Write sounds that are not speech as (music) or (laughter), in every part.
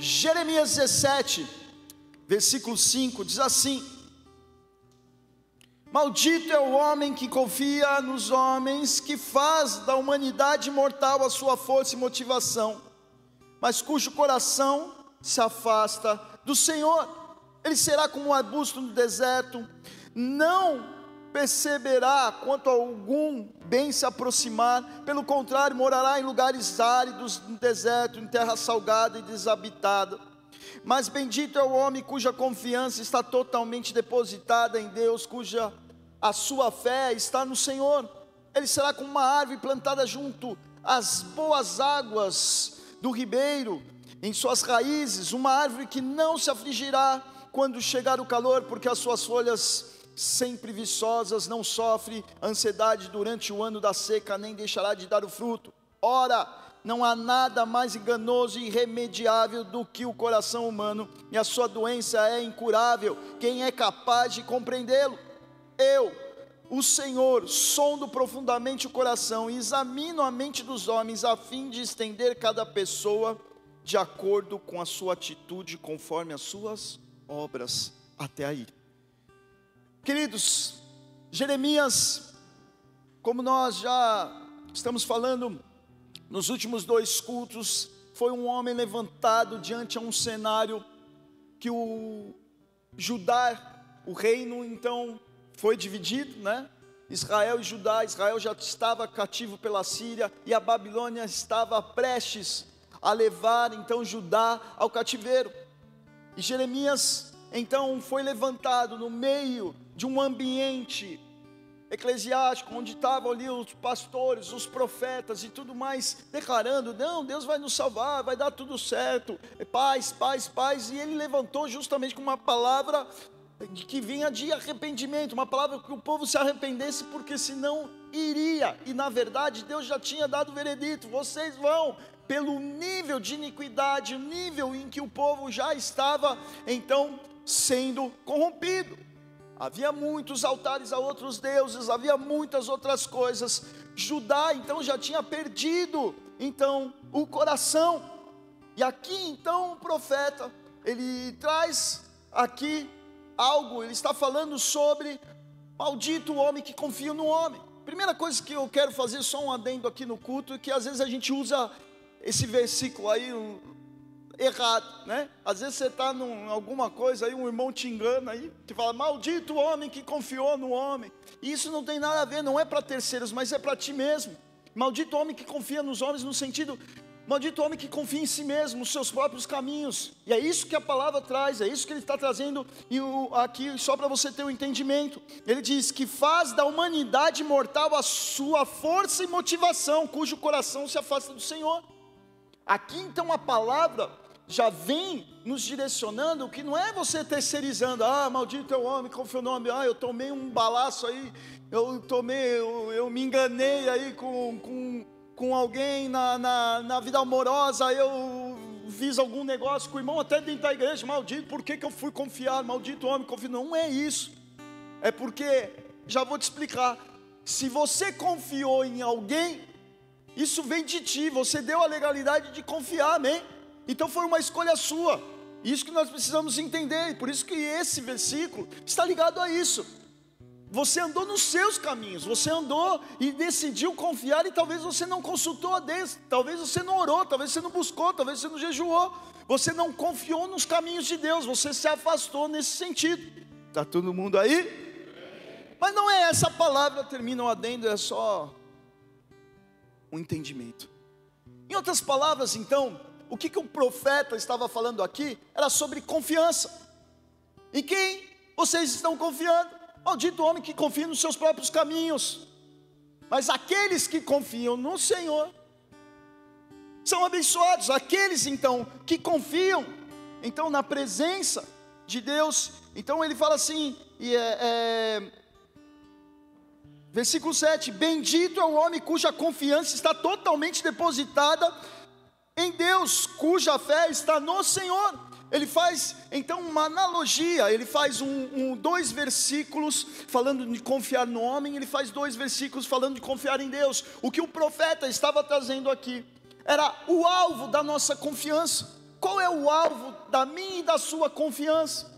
Jeremias 17, versículo 5, diz assim: Maldito é o homem que confia nos homens, que faz da humanidade mortal a sua força e motivação, mas cujo coração se afasta do Senhor. Ele será como um arbusto no deserto, não perceberá quanto algum bem se aproximar, pelo contrário, morará em lugares áridos, no deserto, em terra salgada e desabitada. Mas bendito é o homem cuja confiança está totalmente depositada em Deus, cuja a sua fé está no Senhor. Ele será como uma árvore plantada junto às boas águas do ribeiro, em suas raízes, uma árvore que não se afligirá quando chegar o calor, porque as suas folhas sempre viçosas, não sofre ansiedade durante o ano da seca, nem deixará de dar o fruto. Ora, não há nada mais enganoso e irremediável do que o coração humano, e a sua doença é incurável. Quem é capaz de compreendê-lo? Eu, o Senhor, sondo profundamente o coração e examino a mente dos homens, a fim de estender cada pessoa de acordo com a sua atitude, conforme as suas obras. Até aí. Queridos, Jeremias, como nós já estamos falando nos últimos dois cultos, foi um homem levantado diante a um cenário que o Judá, o reino, então foi dividido, né? Israel e Judá, Israel já estava cativo pela Síria e a Babilônia estava prestes a levar então Judá ao cativeiro. E Jeremias então foi levantado no meio de um ambiente eclesiástico, onde estavam ali os pastores, os profetas e tudo mais, declarando: não, Deus vai nos salvar, vai dar tudo certo, é paz, paz, paz. E ele levantou justamente com uma palavra que vinha de arrependimento, uma palavra que o povo se arrependesse, porque senão iria, e na verdade Deus já tinha dado o veredito: vocês vão, pelo nível de iniquidade, o nível em que o povo já estava então sendo corrompido. Havia muitos altares a outros deuses, havia muitas outras coisas. Judá então já tinha perdido então o coração. E aqui então o profeta, ele traz aqui algo, ele está falando sobre maldito o homem que confia no homem. Primeira coisa que eu quero fazer só um adendo aqui no culto, que às vezes a gente usa esse versículo aí, errado, né? Às vezes você está em alguma coisa aí, um irmão te engana aí, te fala, maldito homem que confiou no homem. E isso não tem nada a ver, não é para terceiros, mas é para ti mesmo. Maldito homem que confia nos homens no sentido, maldito homem que confia em si mesmo, nos seus próprios caminhos. E é isso que a palavra traz, é isso que ele está trazendo e o, aqui, só para você ter o um entendimento. Ele diz que faz da humanidade mortal a sua força e motivação, cujo coração se afasta do Senhor. Aqui então a palavra já vem nos direcionando que não é você terceirizando, ah, maldito é o homem, qual foi o nome? Ah, eu tomei um balaço aí, eu tomei, eu, eu me enganei aí com, com, com alguém na, na, na vida amorosa, eu fiz algum negócio com o irmão até dentro da igreja, maldito, por que, que eu fui confiar? Maldito homem, confio. Não é isso. É porque, já vou te explicar, se você confiou em alguém, isso vem de ti, você deu a legalidade de confiar, amém? Então foi uma escolha sua. Isso que nós precisamos entender, e por isso que esse versículo está ligado a isso. Você andou nos seus caminhos, você andou e decidiu confiar, e talvez você não consultou a Deus, talvez você não orou, talvez você não buscou, talvez você não jejuou, você não confiou nos caminhos de Deus, você se afastou nesse sentido. Está todo mundo aí? Mas não é essa palavra, termina o adendo, é só um entendimento. Em outras palavras, então, o que, que o profeta estava falando aqui era sobre confiança. Em quem vocês estão confiando? Maldito homem que confia nos seus próprios caminhos. Mas aqueles que confiam no Senhor são abençoados. Aqueles então que confiam então na presença de Deus. Então ele fala assim, e é, é, versículo 7: Bendito é o homem cuja confiança está totalmente depositada em Deus, cuja fé está no Senhor. Ele faz então uma analogia, ele faz um, um, dois versículos falando de confiar no homem, ele faz dois versículos falando de confiar em Deus. O que o profeta estava trazendo aqui era o alvo da nossa confiança. Qual é o alvo da minha e da sua confiança?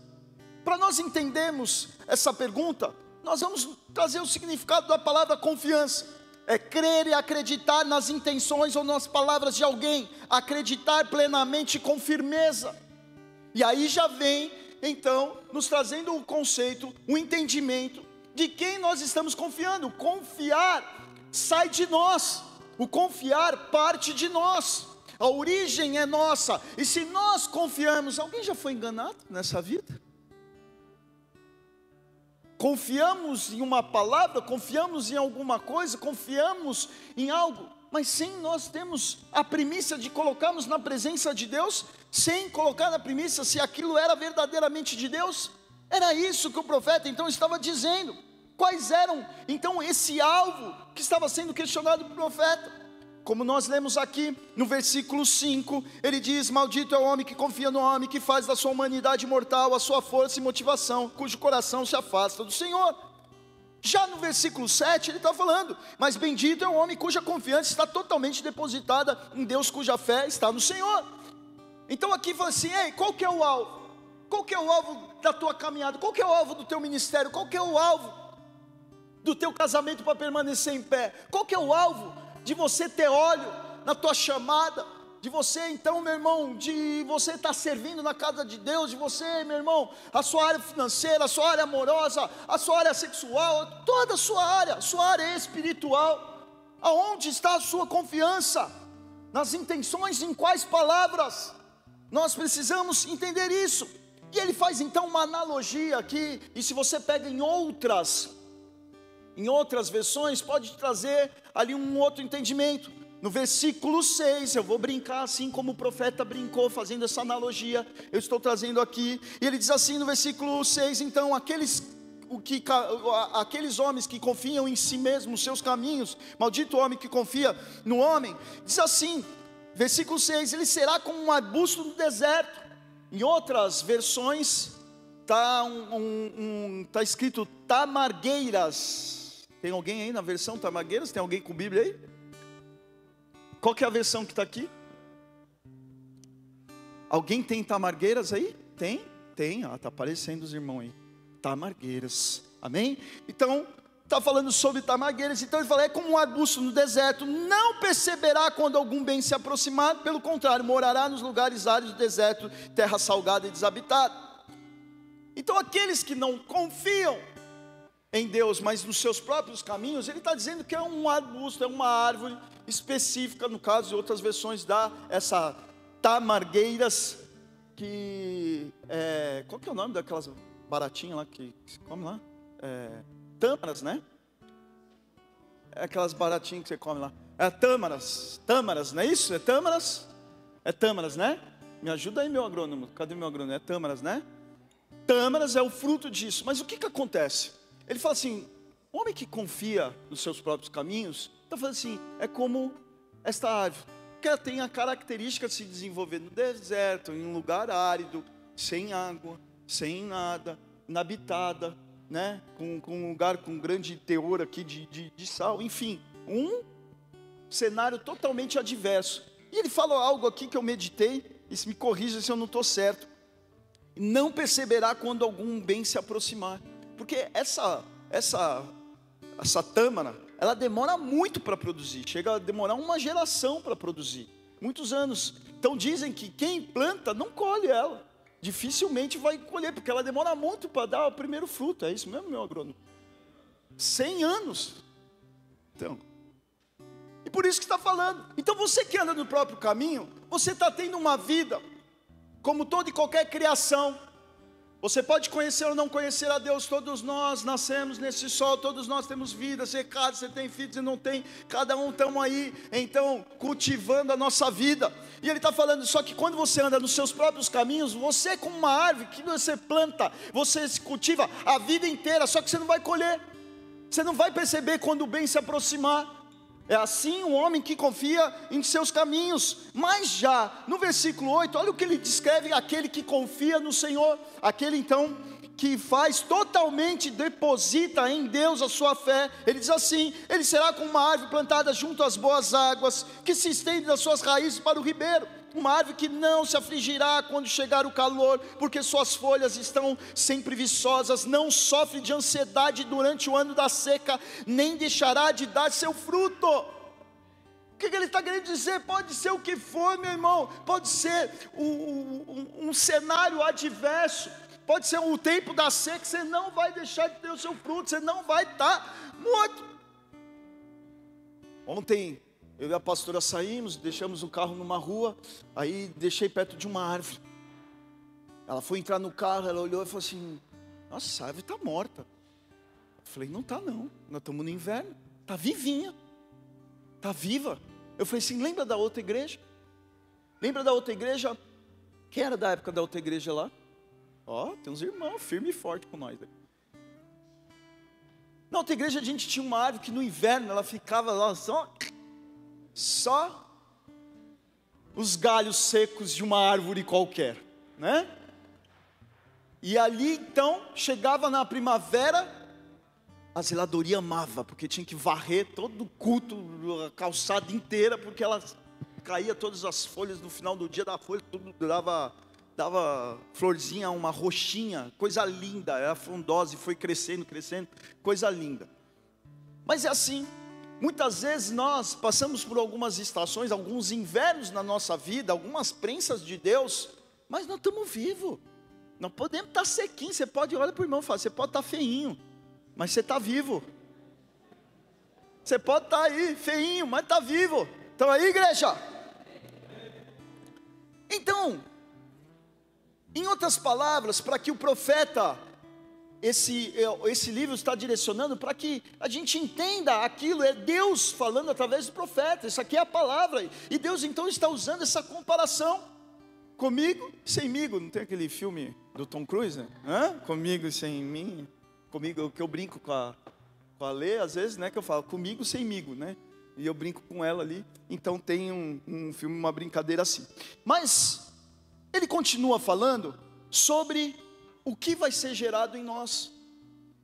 Para nós entendermos essa pergunta, nós vamos trazer o significado da palavra confiança. É crer e acreditar nas intenções ou nas palavras de alguém, acreditar plenamente com firmeza. E aí já vem, então, nos trazendo o conceito, o entendimento de quem nós estamos confiando. Confiar sai de nós, o confiar parte de nós, a origem é nossa, e se nós confiamos, alguém já foi enganado nessa vida? Confiamos em uma palavra, confiamos em alguma coisa, confiamos em algo, mas sem nós temos a primícia de colocarmos na presença de Deus, sem colocar na primícia se aquilo era verdadeiramente de Deus. Era isso que o profeta então estava dizendo. Quais eram então esse alvo que estava sendo questionado pelo profeta? Como nós lemos aqui no versículo 5, ele diz: Maldito é o homem que confia no homem, que faz da sua humanidade mortal a sua força e motivação, cujo coração se afasta do Senhor. Já no versículo 7, ele está falando: Mas bendito é o homem cuja confiança está totalmente depositada em Deus, cuja fé está no Senhor. Então aqui fala assim: Ei, qual que é o alvo? Qual que é o alvo da tua caminhada? Qual que é o alvo do teu ministério? Qual que é o alvo do teu casamento para permanecer em pé? Qual que é o alvo de você ter óleo na tua chamada, de você então, meu irmão, de você estar tá servindo na casa de Deus, de você, meu irmão, a sua área financeira, a sua área amorosa, a sua área sexual, toda a sua área, sua área espiritual, aonde está a sua confiança? Nas intenções, em quais palavras? Nós precisamos entender isso. E ele faz então uma analogia aqui, e se você pega em outras em outras versões, pode trazer ali um outro entendimento. No versículo 6, eu vou brincar assim como o profeta brincou, fazendo essa analogia, eu estou trazendo aqui, e ele diz assim no versículo 6: então, aqueles o que, aqueles homens que confiam em si mesmos, seus caminhos, maldito homem que confia no homem, diz assim, versículo 6: ele será como um arbusto no deserto. Em outras versões, está um, um, um, tá escrito tamargueiras. Tem alguém aí na versão Tamargueiras? Tem alguém com Bíblia aí? Qual que é a versão que está aqui? Alguém tem Tamargueiras aí? Tem? Tem, ah, está aparecendo os irmãos aí. Tamargueiras, amém? Então, está falando sobre tamargueiras, então ele fala, é como um arbusto no deserto, não perceberá quando algum bem se aproximar, pelo contrário, morará nos lugares áridos do deserto, terra salgada e desabitada. Então aqueles que não confiam em Deus, mas nos seus próprios caminhos, ele está dizendo que é um arbusto, é uma árvore específica, no caso de outras versões dá essa tamargueiras, que é, qual que é o nome daquelas baratinhas lá que, se come lá? É, tâmaras, né? É aquelas baratinhas que você come lá. É tâmaras, tâmaras, não é isso? É tâmaras? É tâmaras, né? Me ajuda aí, meu agrônomo. Cadê meu agrônomo? É tâmaras, né? Tâmaras é o fruto disso. Mas o que que acontece? Ele fala assim: o homem que confia nos seus próprios caminhos, está falando assim, é como esta árvore, que ela tem a característica de se desenvolver no deserto, em um lugar árido, sem água, sem nada, inabitada, né? com, com um lugar com grande teor aqui de, de, de sal, enfim, um cenário totalmente adverso. E ele fala algo aqui que eu meditei, e se me corrija se eu não estou certo. Não perceberá quando algum bem se aproximar. Porque essa, essa, essa tâmara, ela demora muito para produzir, chega a demorar uma geração para produzir, muitos anos. Então dizem que quem planta não colhe ela, dificilmente vai colher, porque ela demora muito para dar o primeiro fruto, é isso mesmo, meu agrônomo? 100 anos. Então, e por isso que está falando. Então você que anda no próprio caminho, você está tendo uma vida, como toda e qualquer criação, você pode conhecer ou não conhecer a Deus, todos nós nascemos nesse sol, todos nós temos vida, você casa, você tem filhos e não tem, cada um estamos aí, então, cultivando a nossa vida. E ele está falando, só que quando você anda nos seus próprios caminhos, você é como uma árvore que você planta, você se cultiva a vida inteira, só que você não vai colher, você não vai perceber quando o bem se aproximar. É assim o homem que confia em seus caminhos. Mas já no versículo 8, olha o que ele descreve: aquele que confia no Senhor, aquele então que faz totalmente, deposita em Deus a sua fé. Ele diz assim: ele será como uma árvore plantada junto às boas águas, que se estende das suas raízes para o ribeiro. Uma árvore que não se afligirá quando chegar o calor, porque suas folhas estão sempre viçosas, não sofre de ansiedade durante o ano da seca, nem deixará de dar seu fruto. O que, ele está querendo dizer? Pode ser o que for, meu irmão, pode ser um, um, um cenário adverso, pode ser o tempo da seca, você não vai deixar de ter o seu fruto, você não vai estar tá morto. Ontem eu e a pastora saímos, deixamos o carro numa rua, aí deixei perto de uma árvore. Ela foi entrar no carro, ela olhou e falou assim: Nossa, essa árvore está morta. Eu falei: Não está, não. Nós estamos no inverno. Está vivinha. Está viva. Eu falei assim: Lembra da outra igreja? Lembra da outra igreja? Quem era da época da outra igreja lá? Ó, tem uns irmãos firme e forte com nós. Na outra igreja a gente tinha uma árvore que no inverno ela ficava lá só só os galhos secos de uma árvore qualquer, né? E ali então chegava na primavera, a zeladoria amava, porque tinha que varrer todo o culto, a calçada inteira, porque ela caía todas as folhas no final do dia da folha, tudo dava, dava florzinha, uma roxinha, coisa linda, era frondosa e foi crescendo, crescendo, coisa linda. Mas é assim, Muitas vezes nós passamos por algumas estações, alguns invernos na nossa vida, algumas prensas de Deus, mas nós estamos vivos. Não podemos estar sequinhos. Você pode olhar para o irmão e falar: você pode estar feinho, mas você está vivo. Você pode estar aí feinho, mas está vivo. Então aí, igreja. Então, em outras palavras, para que o profeta esse, é, esse livro está direcionando para que a gente entenda aquilo, é Deus falando através do profeta, isso aqui é a palavra, e Deus então está usando essa comparação, comigo e semigo, não tem aquele filme do Tom Cruise, né? Hã? Comigo sem mim, comigo, que eu brinco com a, com a Lê, às vezes, né, que eu falo, comigo semigo, né, e eu brinco com ela ali, então tem um, um filme, uma brincadeira assim, mas, ele continua falando sobre o que vai ser gerado em nós.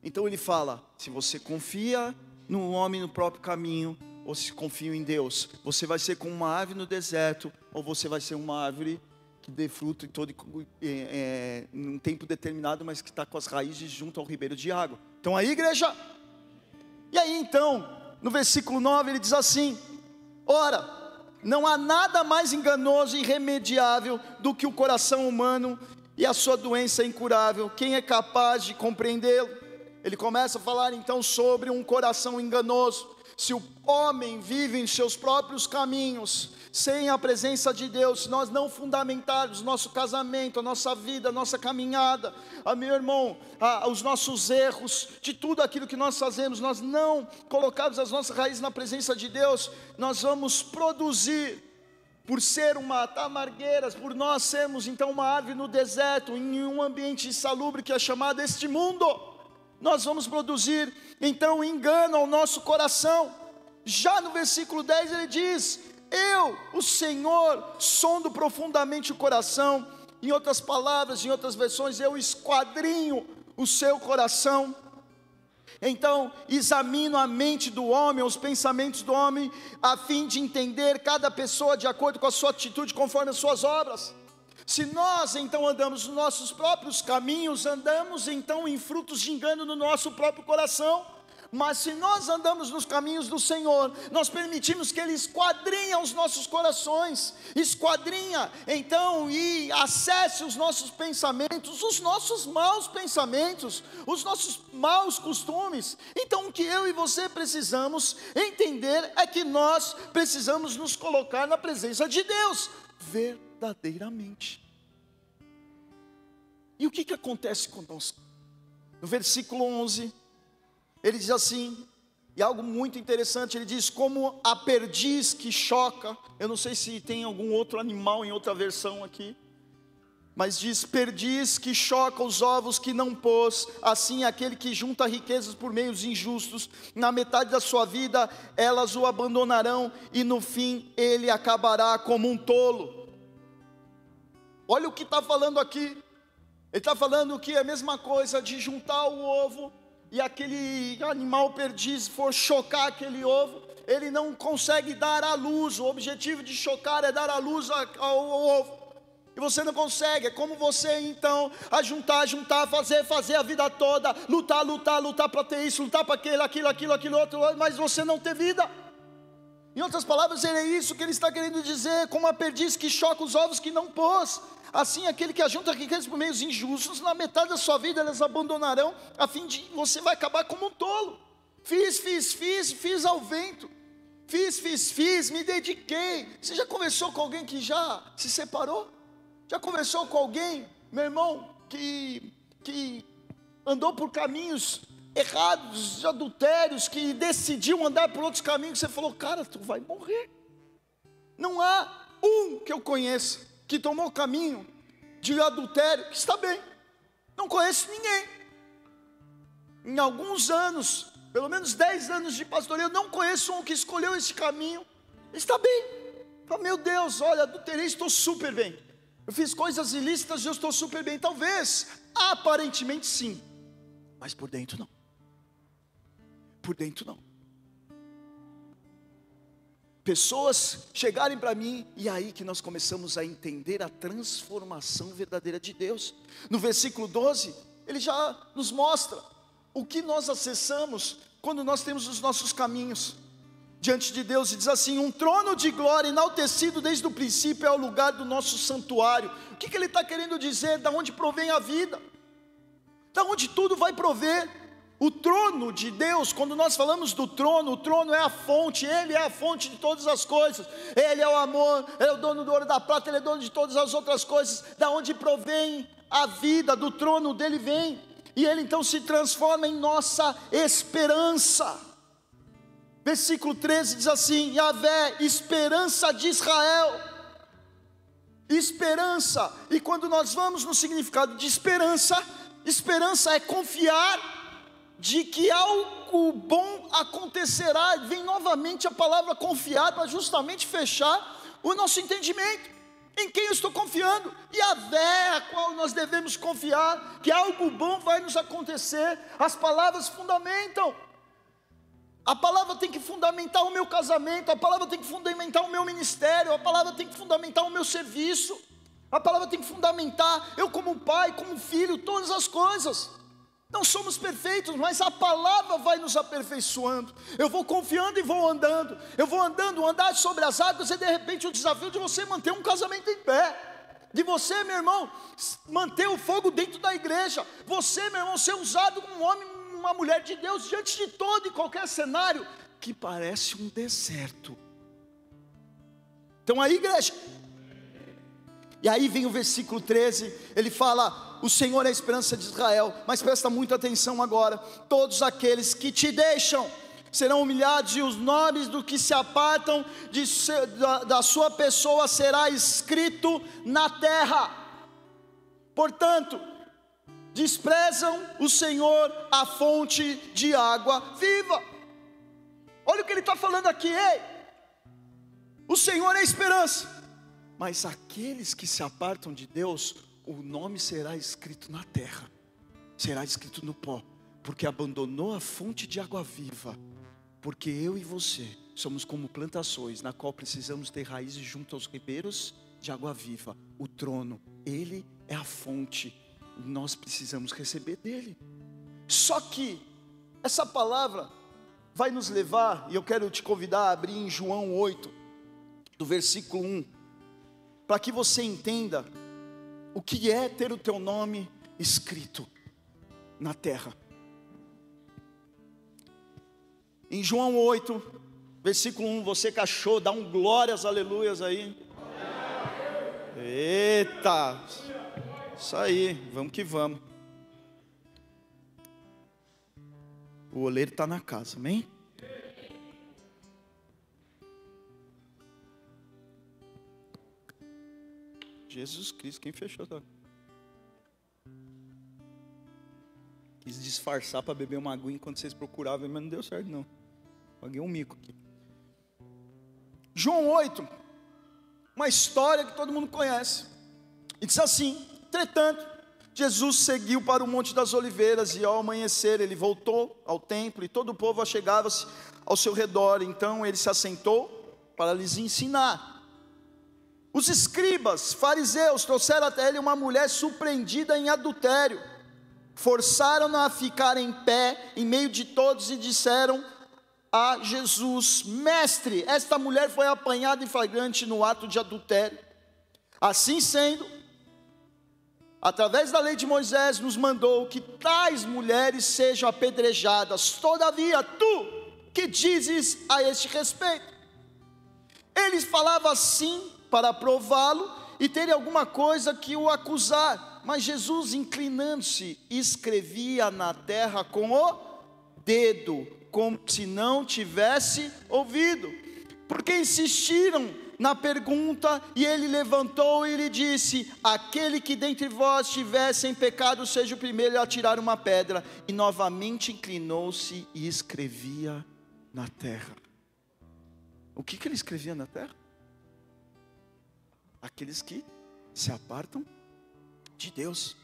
Então ele fala: se você confia no homem no próprio caminho, ou se confia em Deus, você vai ser como uma árvore no deserto, ou você vai ser uma árvore que dê fruto em todo é, é, um tempo determinado, mas que está com as raízes junto ao ribeiro de água. Então aí, igreja. E aí então, no versículo 9 ele diz assim: Ora, não há nada mais enganoso e irremediável do que o coração humano e a sua doença é incurável. Quem é capaz de compreendê-lo? Ele começa a falar então sobre um coração enganoso. Se o homem vive em seus próprios caminhos, sem a presença de Deus, se nós não fundamentarmos nosso casamento, a nossa vida, a nossa caminhada, a ah, meu irmão, a, os nossos erros, de tudo aquilo que nós fazemos, nós não colocarmos as nossas raízes na presença de Deus, nós vamos produzir por ser uma tamargueiras, por nós sermos então uma árvore no deserto, em um ambiente insalubre que é chamado este mundo, nós vamos produzir então engano ao nosso coração. Já no versículo 10 ele diz: Eu, o Senhor, sondo profundamente o coração. Em outras palavras, em outras versões, eu esquadrinho o seu coração então, examino a mente do homem, os pensamentos do homem, a fim de entender cada pessoa de acordo com a sua atitude, conforme as suas obras. Se nós então andamos nos nossos próprios caminhos, andamos então em frutos de engano no nosso próprio coração. Mas se nós andamos nos caminhos do Senhor, nós permitimos que Ele esquadrinha os nossos corações, esquadrinha então e acesse os nossos pensamentos, os nossos maus pensamentos, os nossos maus costumes. Então o que eu e você precisamos entender é que nós precisamos nos colocar na presença de Deus, verdadeiramente. E o que, que acontece conosco? No versículo 11 ele diz assim, e algo muito interessante, ele diz como a perdiz que choca. Eu não sei se tem algum outro animal em outra versão aqui. Mas diz: perdiz que choca os ovos que não pôs, assim aquele que junta riquezas por meios injustos, na metade da sua vida elas o abandonarão, e no fim ele acabará como um tolo. Olha o que está falando aqui, ele está falando que é a mesma coisa de juntar o ovo e aquele animal perdiz for chocar aquele ovo, ele não consegue dar a luz. O objetivo de chocar é dar a luz ao ovo. E você não consegue, é como você então ajuntar, juntar, fazer, fazer a vida toda, lutar, lutar, lutar para ter isso, lutar para aquilo, aquilo, aquilo, aquilo outro, mas você não ter vida. Em outras palavras, é isso que ele está querendo dizer, como a perdiz que choca os ovos que não pôs. Assim, aquele que ajunta riquezas por meios injustos, na metade da sua vida elas abandonarão, a fim de você vai acabar como um tolo. Fiz, fiz, fiz, fiz ao vento. Fiz, fiz, fiz, me dediquei. Você já conversou com alguém que já se separou? Já conversou com alguém, meu irmão, que, que andou por caminhos errados, adultérios, que decidiu andar por outros caminhos? Você falou, cara, tu vai morrer. Não há um que eu conheça que tomou o caminho de adultério, que está bem. Não conheço ninguém. Em alguns anos, pelo menos 10 anos de pastoreio, eu não conheço um que escolheu esse caminho. Está bem. Fala, meu Deus, olha, adulterei, estou super bem. Eu fiz coisas ilícitas e eu estou super bem. Talvez, aparentemente sim, mas por dentro não. Por dentro não pessoas chegarem para mim, e é aí que nós começamos a entender a transformação verdadeira de Deus. No versículo 12, ele já nos mostra o que nós acessamos quando nós temos os nossos caminhos diante de Deus, e diz assim: um trono de glória enaltecido desde o princípio é o lugar do nosso santuário. O que, que ele está querendo dizer? Da onde provém a vida, da onde tudo vai prover. O trono de Deus, quando nós falamos do trono, o trono é a fonte, ele é a fonte de todas as coisas. Ele é o amor, ele é o dono do ouro da prata, ele é dono de todas as outras coisas. Da onde provém a vida, do trono dele vem. E ele então se transforma em nossa esperança. Versículo 13 diz assim: Yahvé, esperança de Israel. Esperança, e quando nós vamos no significado de esperança, esperança é confiar de que algo bom acontecerá. Vem novamente a palavra confiar para justamente fechar o nosso entendimento. Em quem eu estou confiando? E a fé a qual nós devemos confiar, que algo bom vai nos acontecer. As palavras fundamentam. A palavra tem que fundamentar o meu casamento, a palavra tem que fundamentar o meu ministério, a palavra tem que fundamentar o meu serviço, a palavra tem que fundamentar eu como pai, como filho, todas as coisas. Não somos perfeitos, mas a palavra vai nos aperfeiçoando. Eu vou confiando e vou andando. Eu vou andando, andar sobre as águas e de repente o desafio de você manter um casamento em pé. De você, meu irmão, manter o fogo dentro da igreja. Você, meu irmão, ser usado como um homem, uma mulher de Deus diante de todo e qualquer cenário que parece um deserto. Então aí, igreja. E aí vem o versículo 13, ele fala: o Senhor é a esperança de Israel. Mas presta muita atenção agora: todos aqueles que te deixam serão humilhados, e os nomes do que se apartam de, da, da sua pessoa será escrito na terra. Portanto, desprezam o Senhor, a fonte de água viva. Olha o que ele está falando aqui, ei. O Senhor é a esperança, mas aqueles que se apartam de Deus, o nome será escrito na terra, será escrito no pó, porque abandonou a fonte de água viva. Porque eu e você somos como plantações, na qual precisamos ter raízes junto aos ribeiros de água viva. O trono, ele é a fonte, nós precisamos receber dele. Só que essa palavra vai nos levar, e eu quero te convidar a abrir em João 8, do versículo 1, para que você entenda o que é ter o teu nome escrito na terra. Em João 8, versículo 1, você cachou, dá um glórias, aleluias aí. Eita! Isso aí, vamos que vamos. O oleiro está na casa, amém? Jesus Cristo, quem fechou? Tá? Quis disfarçar para beber uma aguinha enquanto vocês procuravam, mas não deu certo não. Paguei um mico aqui. João 8, uma história que todo mundo conhece. E diz assim: entretanto, Jesus seguiu para o Monte das Oliveiras e ao amanhecer ele voltou ao templo e todo o povo achegava-se ao seu redor. Então ele se assentou para lhes ensinar. Os escribas, fariseus, trouxeram até ele uma mulher surpreendida em adultério. Forçaram-na a ficar em pé em meio de todos e disseram a Jesus: Mestre, esta mulher foi apanhada em flagrante no ato de adultério. Assim sendo, através da lei de Moisés, nos mandou que tais mulheres sejam apedrejadas. Todavia, tu que dizes a este respeito? Eles falavam assim para prová-lo e terem alguma coisa que o acusar. Mas Jesus, inclinando-se, escrevia na terra com o dedo, como se não tivesse ouvido. Porque insistiram na pergunta, e ele levantou e lhe disse: Aquele que dentre vós tivesse em pecado, seja o primeiro a tirar uma pedra. E novamente inclinou-se e escrevia na terra. O que, que ele escrevia na terra? Aqueles que se apartam de Deus.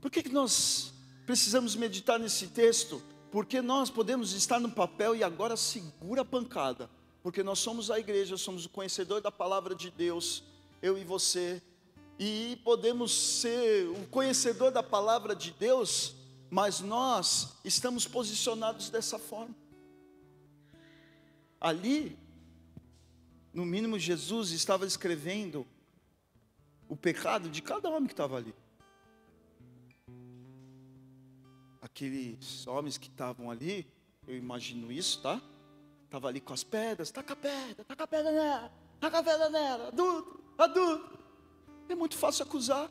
Por que, que nós precisamos meditar nesse texto? Porque nós podemos estar no papel e agora segura a pancada porque nós somos a igreja, somos o conhecedor da palavra de Deus, eu e você, e podemos ser o conhecedor da palavra de Deus, mas nós estamos posicionados dessa forma. Ali, no mínimo, Jesus estava escrevendo o pecado de cada homem que estava ali. Aqueles homens que estavam ali, eu imagino isso, tá? Estava ali com as pedras, taca a pedra, taca a pedra nela, taca a pedra nela, adulto, adulto. É muito fácil acusar.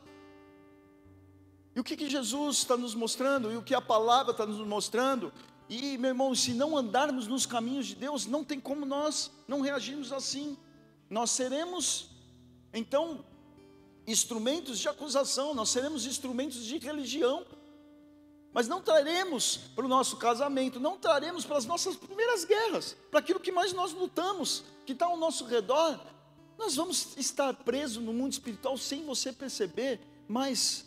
E o que, que Jesus está nos mostrando, e o que a palavra está nos mostrando, e meu irmão, se não andarmos nos caminhos de Deus, não tem como nós não reagirmos assim. Nós seremos, então, instrumentos de acusação, nós seremos instrumentos de religião mas não traremos para o nosso casamento, não traremos para as nossas primeiras guerras, para aquilo que mais nós lutamos, que está ao nosso redor. Nós vamos estar presos no mundo espiritual sem você perceber, mas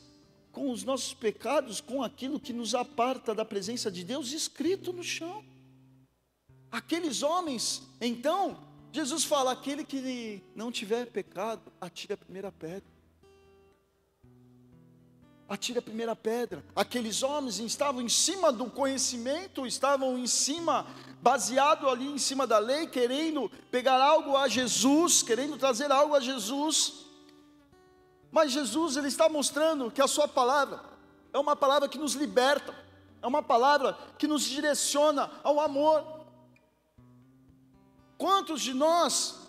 com os nossos pecados, com aquilo que nos aparta da presença de Deus escrito no chão. Aqueles homens, então, Jesus fala: aquele que não tiver pecado, atire a primeira pedra atire a primeira pedra. Aqueles homens estavam em cima do conhecimento, estavam em cima, baseado ali em cima da lei, querendo pegar algo a Jesus, querendo trazer algo a Jesus. Mas Jesus ele está mostrando que a sua palavra é uma palavra que nos liberta, é uma palavra que nos direciona ao amor. Quantos de nós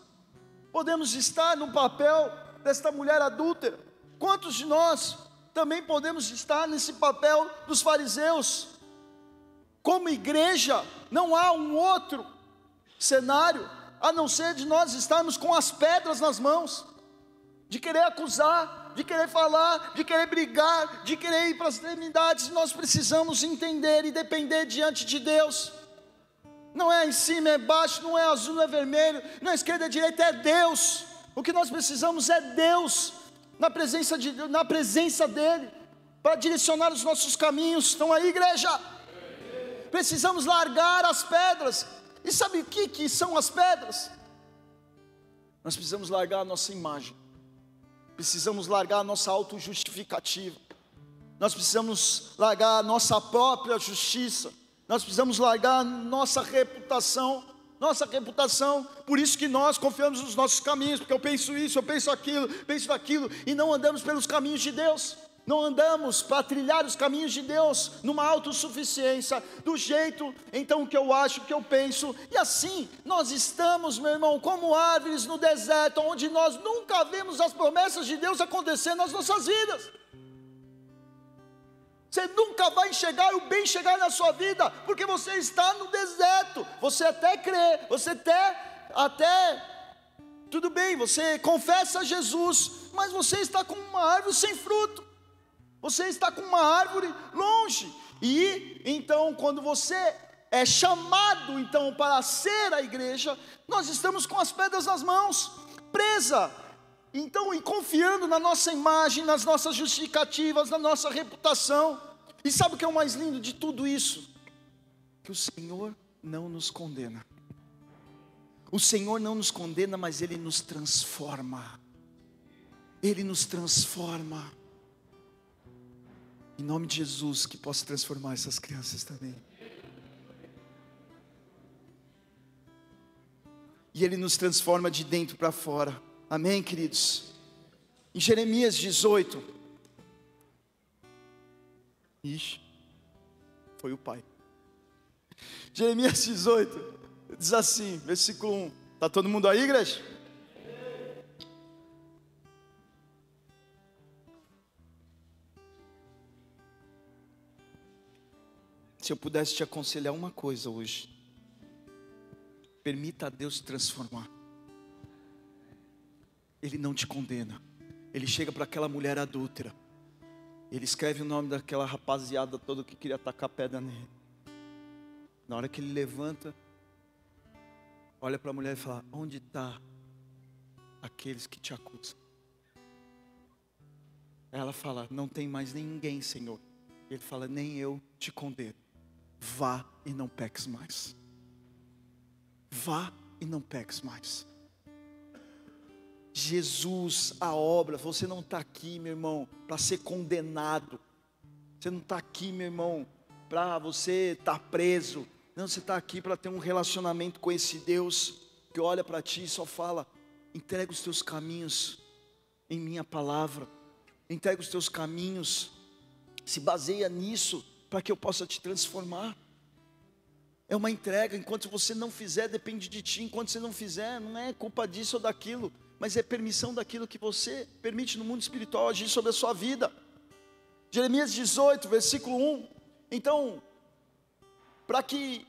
podemos estar no papel desta mulher adúltera? Quantos de nós também podemos estar nesse papel dos fariseus. Como igreja, não há um outro cenário a não ser de nós estarmos com as pedras nas mãos, de querer acusar, de querer falar, de querer brigar, de querer ir para as extremidades. Nós precisamos entender e depender diante de Deus. Não é em cima, é baixo, não é azul, não é vermelho, não é esquerda, é direita, é Deus. O que nós precisamos é Deus na presença, de, na presença dEle, para direcionar os nossos caminhos. Estão aí, igreja? Precisamos largar as pedras. E sabe o que, que são as pedras? Nós precisamos largar a nossa imagem, precisamos largar a nossa autojustificativa, nós precisamos largar a nossa própria justiça, nós precisamos largar a nossa reputação nossa reputação. Por isso que nós confiamos nos nossos caminhos, porque eu penso isso, eu penso aquilo, penso daquilo, e não andamos pelos caminhos de Deus. Não andamos para trilhar os caminhos de Deus numa autossuficiência, do jeito então que eu acho, que eu penso, e assim nós estamos, meu irmão, como árvores no deserto, onde nós nunca vemos as promessas de Deus acontecer nas nossas vidas. Você nunca vai enxergar o bem chegar na sua vida, porque você está no deserto. Você até crê, você até, até, tudo bem, você confessa Jesus, mas você está com uma árvore sem fruto. Você está com uma árvore longe. E então, quando você é chamado então para ser a igreja, nós estamos com as pedras nas mãos, presa então, e confiando na nossa imagem, nas nossas justificativas, na nossa reputação. E sabe o que é o mais lindo de tudo isso? Que o Senhor não nos condena. O Senhor não nos condena, mas Ele nos transforma. Ele nos transforma. Em nome de Jesus, que possa transformar essas crianças também. E Ele nos transforma de dentro para fora. Amém, queridos? Em Jeremias 18. Ixi, foi o pai. Jeremias 18 diz assim, versículo 1. Está todo mundo aí, igreja? Se eu pudesse te aconselhar uma coisa hoje, permita a Deus transformar. Ele não te condena. Ele chega para aquela mulher adúltera. Ele escreve o nome daquela rapaziada toda que queria atacar pedra nele. Na hora que ele levanta, olha para a mulher e fala: Onde está aqueles que te acusam? Ela fala: Não tem mais ninguém, Senhor. Ele fala: Nem eu te condeno. Vá e não peques mais. Vá e não peques mais. Jesus, a obra, você não está aqui, meu irmão, para ser condenado. Você não está aqui, meu irmão, para você estar tá preso. Não, você está aqui para ter um relacionamento com esse Deus que olha para ti e só fala: entrega os teus caminhos em minha palavra, entrega os teus caminhos, se baseia nisso para que eu possa te transformar. É uma entrega, enquanto você não fizer, depende de ti, enquanto você não fizer, não é culpa disso ou daquilo, mas é permissão daquilo que você permite no mundo espiritual agir sobre a sua vida. Jeremias 18, versículo 1. Então, para que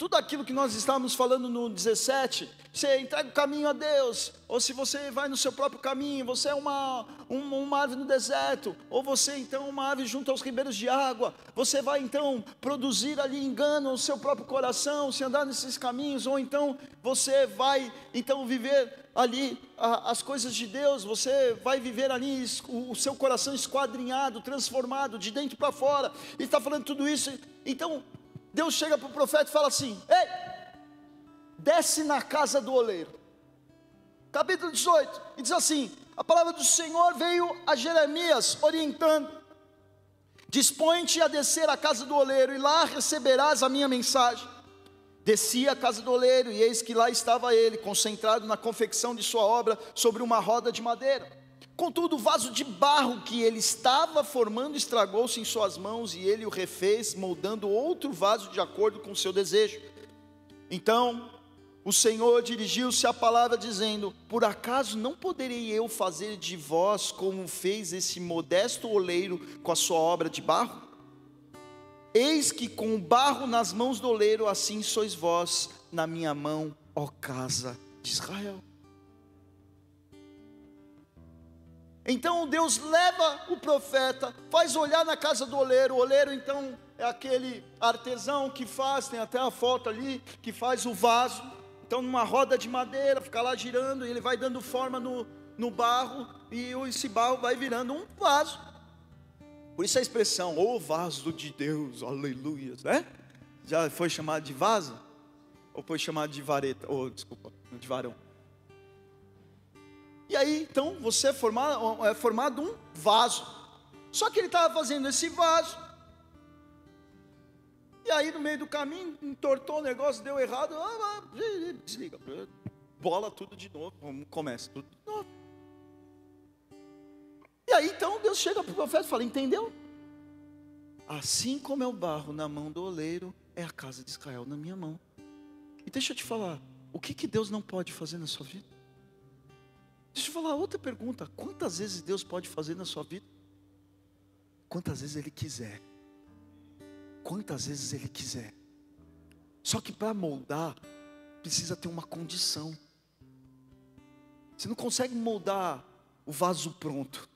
tudo aquilo que nós estávamos falando no 17, você entrega o caminho a Deus, ou se você vai no seu próprio caminho, você é uma, uma, uma árvore no deserto, ou você então uma árvore junto aos ribeiros de água, você vai então produzir ali engano no seu próprio coração, se andar nesses caminhos, ou então você vai então viver ali a, as coisas de Deus, você vai viver ali o, o seu coração esquadrinhado, transformado de dentro para fora, e está falando tudo isso, então Deus chega para o profeta e fala assim: Ei, desce na casa do oleiro. Capítulo 18, e diz assim: A palavra do Senhor veio a Jeremias orientando: Dispõe-te a descer à casa do oleiro, e lá receberás a minha mensagem. Desci à casa do oleiro, e eis que lá estava ele, concentrado na confecção de sua obra, sobre uma roda de madeira. Contudo, o vaso de barro que ele estava formando estragou-se em suas mãos e ele o refez, moldando outro vaso de acordo com o seu desejo. Então o Senhor dirigiu-se à palavra, dizendo: Por acaso não poderei eu fazer de vós como fez esse modesto oleiro com a sua obra de barro? Eis que com o barro nas mãos do oleiro, assim sois vós na minha mão, ó casa de Israel. Então Deus leva o profeta, faz olhar na casa do oleiro. O oleiro, então, é aquele artesão que faz, tem até a foto ali, que faz o vaso. Então, numa roda de madeira, fica lá girando, e ele vai dando forma no, no barro, e esse barro vai virando um vaso. Por isso a expressão, o vaso de Deus, aleluia, né? Já foi chamado de vaso? Ou foi chamado de vareta? Ou, oh, desculpa, de varão. E aí, então, você é formado, é formado um vaso. Só que ele estava fazendo esse vaso. E aí, no meio do caminho, entortou o negócio, deu errado. Ah, ah, desliga. Bola tudo de novo. Começa tudo de novo. E aí, então, Deus chega para o profeta e fala: Entendeu? Assim como é o barro na mão do oleiro, é a casa de Israel na minha mão. E deixa eu te falar: o que, que Deus não pode fazer na sua vida? Deixa eu falar outra pergunta: quantas vezes Deus pode fazer na sua vida? Quantas vezes Ele quiser. Quantas vezes Ele quiser. Só que para moldar, precisa ter uma condição. Você não consegue moldar o vaso pronto.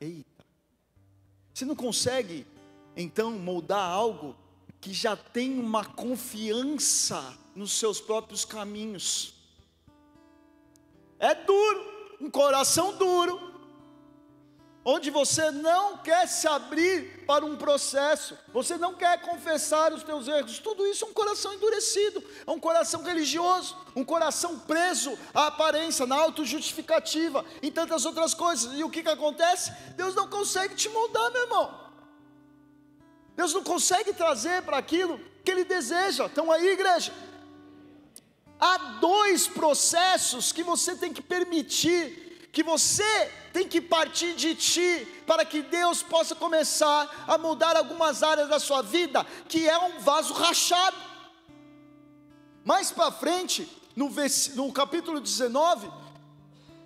Eita. Você não consegue, então, moldar algo que já tem uma confiança nos seus próprios caminhos. É duro. Um coração duro, onde você não quer se abrir para um processo, você não quer confessar os teus erros, tudo isso é um coração endurecido, é um coração religioso, um coração preso à aparência, na autojustificativa, em tantas outras coisas. E o que, que acontece? Deus não consegue te moldar, meu irmão. Deus não consegue trazer para aquilo que Ele deseja. Então aí, igreja, há dois processos que você tem que permitir que você tem que partir de ti para que Deus possa começar a mudar algumas áreas da sua vida, que é um vaso rachado. Mais para frente, no, no capítulo 19,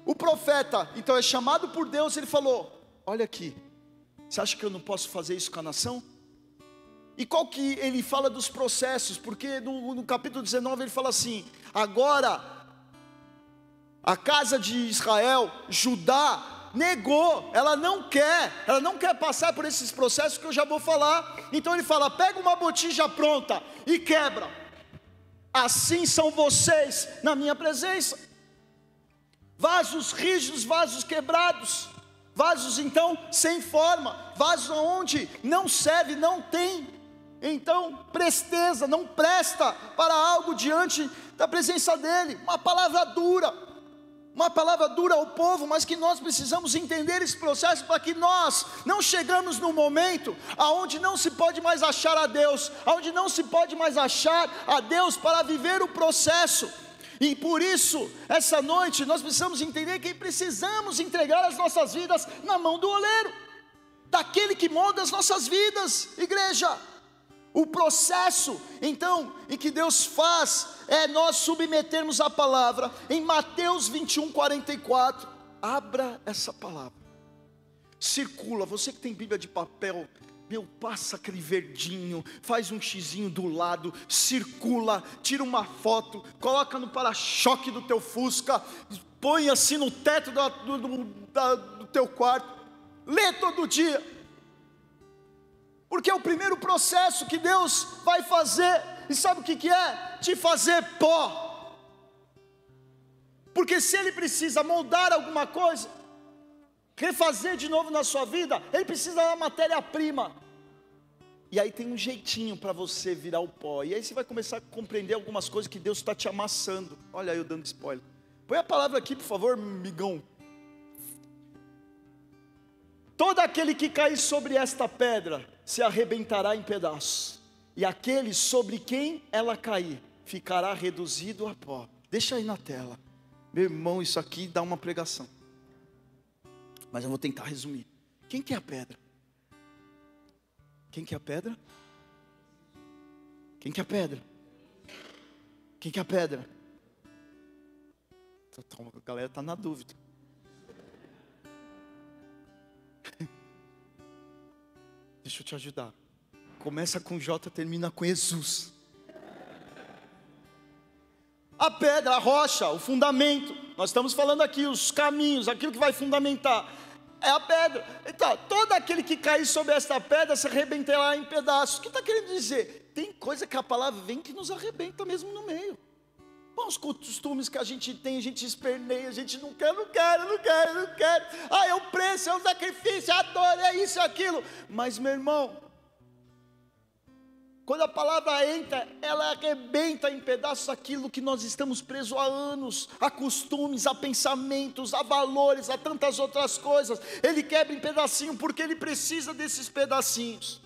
o profeta, então é chamado por Deus, ele falou: Olha aqui, você acha que eu não posso fazer isso com a nação? E qual que ele fala dos processos? Porque no, no capítulo 19 ele fala assim: agora a casa de Israel, Judá, negou, ela não quer, ela não quer passar por esses processos que eu já vou falar. Então ele fala: pega uma botija pronta e quebra. Assim são vocês na minha presença. Vasos rígidos, vasos quebrados, vasos então sem forma, vasos onde não serve, não tem então presteza, não presta para algo diante da presença dele, uma palavra dura uma palavra dura ao povo, mas que nós precisamos entender esse processo para que nós não chegamos no momento aonde não se pode mais achar a Deus, aonde não se pode mais achar a Deus para viver o processo. E por isso, essa noite nós precisamos entender que precisamos entregar as nossas vidas na mão do oleiro, daquele que molda as nossas vidas, igreja. O processo, então, em que Deus faz é nós submetermos a palavra. Em Mateus 21, 44, abra essa palavra. Circula, você que tem Bíblia de papel, meu, passa aquele verdinho, faz um xizinho do lado, circula, tira uma foto, coloca no para-choque do teu Fusca, põe assim no teto do, do, do, do teu quarto, lê todo dia porque é o primeiro processo que Deus vai fazer, e sabe o que, que é? Te fazer pó. Porque se Ele precisa moldar alguma coisa, refazer de novo na sua vida, Ele precisa da matéria-prima. E aí tem um jeitinho para você virar o pó. E aí você vai começar a compreender algumas coisas que Deus está te amassando. Olha eu dando spoiler. Põe a palavra aqui, por favor, migão. Todo aquele que cair sobre esta pedra se arrebentará em pedaços, e aquele sobre quem ela cair ficará reduzido a pó. Deixa aí na tela. Meu irmão, isso aqui dá uma pregação. Mas eu vou tentar resumir. Quem que é a pedra? Quem que é a pedra? Quem que é a pedra? Quem que é a pedra? A galera está na dúvida. Deixa eu te ajudar. Começa com J, termina com Jesus. A pedra, a rocha, o fundamento. Nós estamos falando aqui os caminhos, aquilo que vai fundamentar. É a pedra. Então, todo aquele que cair sobre esta pedra se arrebentará em pedaços. O que está querendo dizer? Tem coisa que a palavra vem que nos arrebenta mesmo no meio. Bom, os costumes que a gente tem, a gente esperneia, a gente não quer, não quero, não quero, não quero. Ah, é o preço, é o sacrifício, é a dor, é isso, é aquilo. Mas, meu irmão, quando a palavra entra, ela arrebenta em pedaços aquilo que nós estamos presos há anos, a costumes, a pensamentos, a valores, a tantas outras coisas. Ele quebra em pedacinho porque ele precisa desses pedacinhos.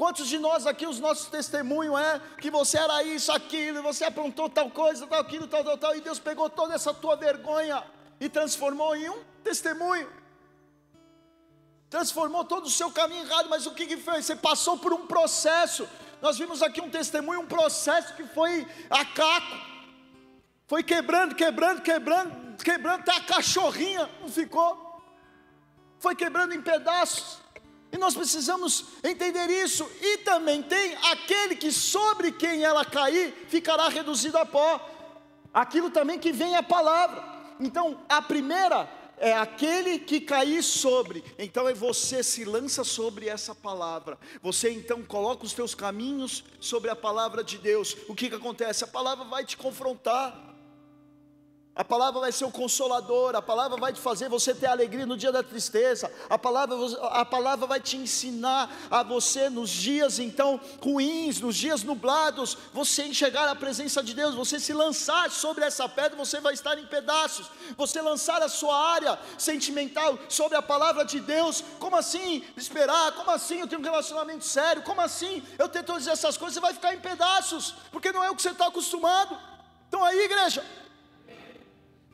Quantos de nós aqui, os nossos testemunhos é que você era isso, aquilo, você aprontou tal coisa, tal, aquilo, tal, tal, tal, e Deus pegou toda essa tua vergonha e transformou em um testemunho. Transformou todo o seu caminho errado, mas o que, que fez? Você passou por um processo. Nós vimos aqui um testemunho, um processo que foi a caco. Foi quebrando, quebrando, quebrando, quebrando, até a cachorrinha não ficou. Foi quebrando em pedaços. E nós precisamos entender isso. E também tem aquele que sobre quem ela cair ficará reduzido a pó. Aquilo também que vem a palavra. Então, a primeira é aquele que cair sobre. Então é você se lança sobre essa palavra. Você então coloca os teus caminhos sobre a palavra de Deus. O que, que acontece? A palavra vai te confrontar. A palavra vai ser o consolador, a palavra vai te fazer você ter alegria no dia da tristeza, a palavra, a palavra vai te ensinar a você nos dias então ruins, nos dias nublados, você enxergar a presença de Deus, você se lançar sobre essa pedra, você vai estar em pedaços, você lançar a sua área sentimental sobre a palavra de Deus, como assim esperar, como assim eu tenho um relacionamento sério, como assim eu tenho todas essas coisas, você vai ficar em pedaços, porque não é o que você está acostumado. Então aí, igreja,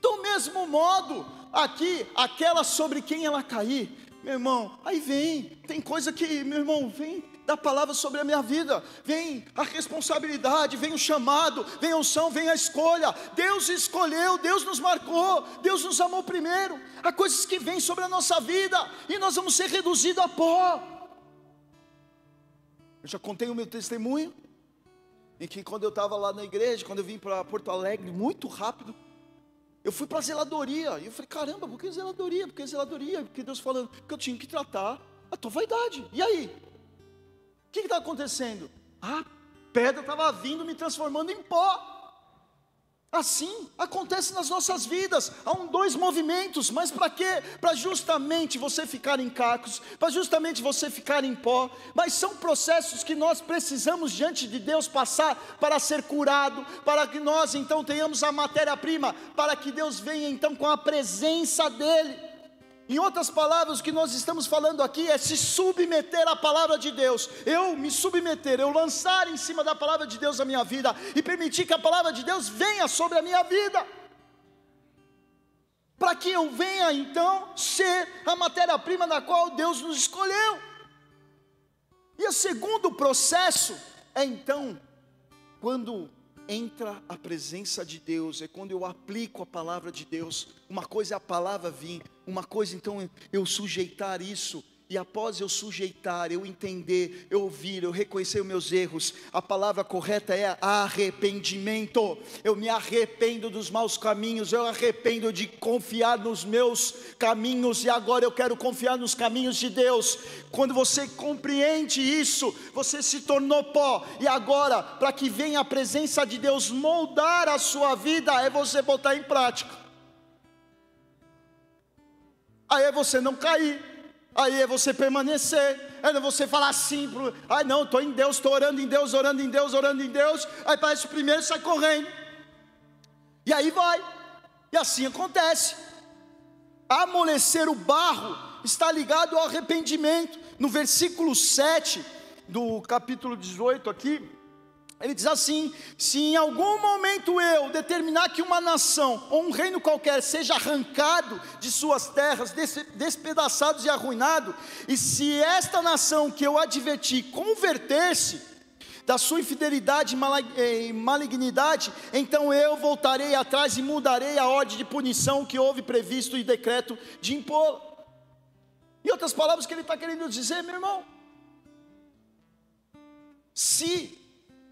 do mesmo modo, aqui, aquela sobre quem ela cair, meu irmão, aí vem, tem coisa que, meu irmão, vem da palavra sobre a minha vida, vem a responsabilidade, vem o chamado, vem a unção, vem a escolha. Deus escolheu, Deus nos marcou, Deus nos amou primeiro. Há coisas que vêm sobre a nossa vida e nós vamos ser reduzidos a pó. Eu já contei o meu testemunho, em que quando eu estava lá na igreja, quando eu vim para Porto Alegre, muito rápido, eu fui para a zeladoria. E eu falei, caramba, por que zeladoria? Por que zeladoria? Porque Deus falando que eu tinha que tratar a tua vaidade. E aí? O que está acontecendo? A pedra estava vindo me transformando em pó. Assim acontece nas nossas vidas. Há um dois movimentos, mas para quê? Para justamente você ficar em cacos, para justamente você ficar em pó. Mas são processos que nós precisamos diante de Deus passar para ser curado, para que nós então tenhamos a matéria-prima, para que Deus venha então com a presença dele. Em outras palavras, o que nós estamos falando aqui é se submeter à palavra de Deus. Eu me submeter, eu lançar em cima da palavra de Deus a minha vida e permitir que a palavra de Deus venha sobre a minha vida. Para que eu venha então ser a matéria-prima na qual Deus nos escolheu. E o segundo processo é então quando entra a presença de Deus, é quando eu aplico a palavra de Deus. Uma coisa é a palavra vir, uma coisa então eu sujeitar isso e após eu sujeitar, eu entender, eu ouvir, eu reconhecer os meus erros, a palavra correta é arrependimento. Eu me arrependo dos maus caminhos, eu arrependo de confiar nos meus caminhos e agora eu quero confiar nos caminhos de Deus. Quando você compreende isso, você se tornou pó, e agora, para que venha a presença de Deus moldar a sua vida, é você botar em prática. Aí é você não cair. Aí é você permanecer, é você falar assim, pro, ai não, estou em Deus, estou orando em Deus, orando em Deus, orando em Deus, aí parece o primeiro sai correndo, e aí vai, e assim acontece. Amolecer o barro está ligado ao arrependimento, no versículo 7 do capítulo 18 aqui, ele diz assim: se em algum momento eu determinar que uma nação ou um reino qualquer seja arrancado de suas terras, despedaçados e arruinado, e se esta nação que eu adverti converter-se da sua infidelidade e malignidade, então eu voltarei atrás e mudarei a ordem de punição que houve previsto e decreto de impor. Em outras palavras, o que ele está querendo dizer, meu irmão? Se